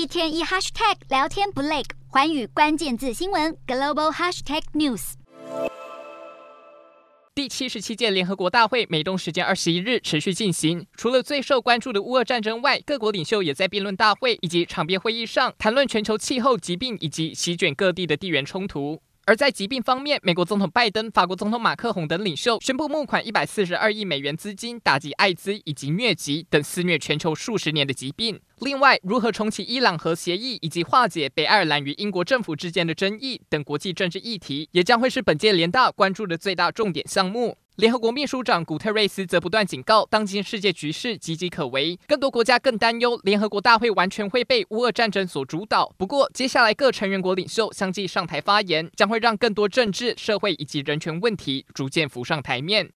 一天一 hashtag 聊天不累，环宇关键字新闻 global hashtag news。第七十七届联合国大会美东时间二十一日持续进行，除了最受关注的乌俄战争外，各国领袖也在辩论大会以及场边会议上谈论全球气候、疾病以及席卷各地的地缘冲突。而在疾病方面，美国总统拜登、法国总统马克宏等领袖宣布募款一百四十二亿美元资金，打击艾滋以及疟疾等肆虐全球数十年的疾病。另外，如何重启伊朗核协议以及化解北爱尔兰与英国政府之间的争议等国际政治议题，也将会是本届联大关注的最大重点项目。联合国秘书长古特瑞斯则不断警告，当今世界局势岌岌可危，更多国家更担忧联合国大会完全会被乌俄战争所主导。不过，接下来各成员国领袖相继上台发言，将会让更多政治、社会以及人权问题逐渐浮上台面。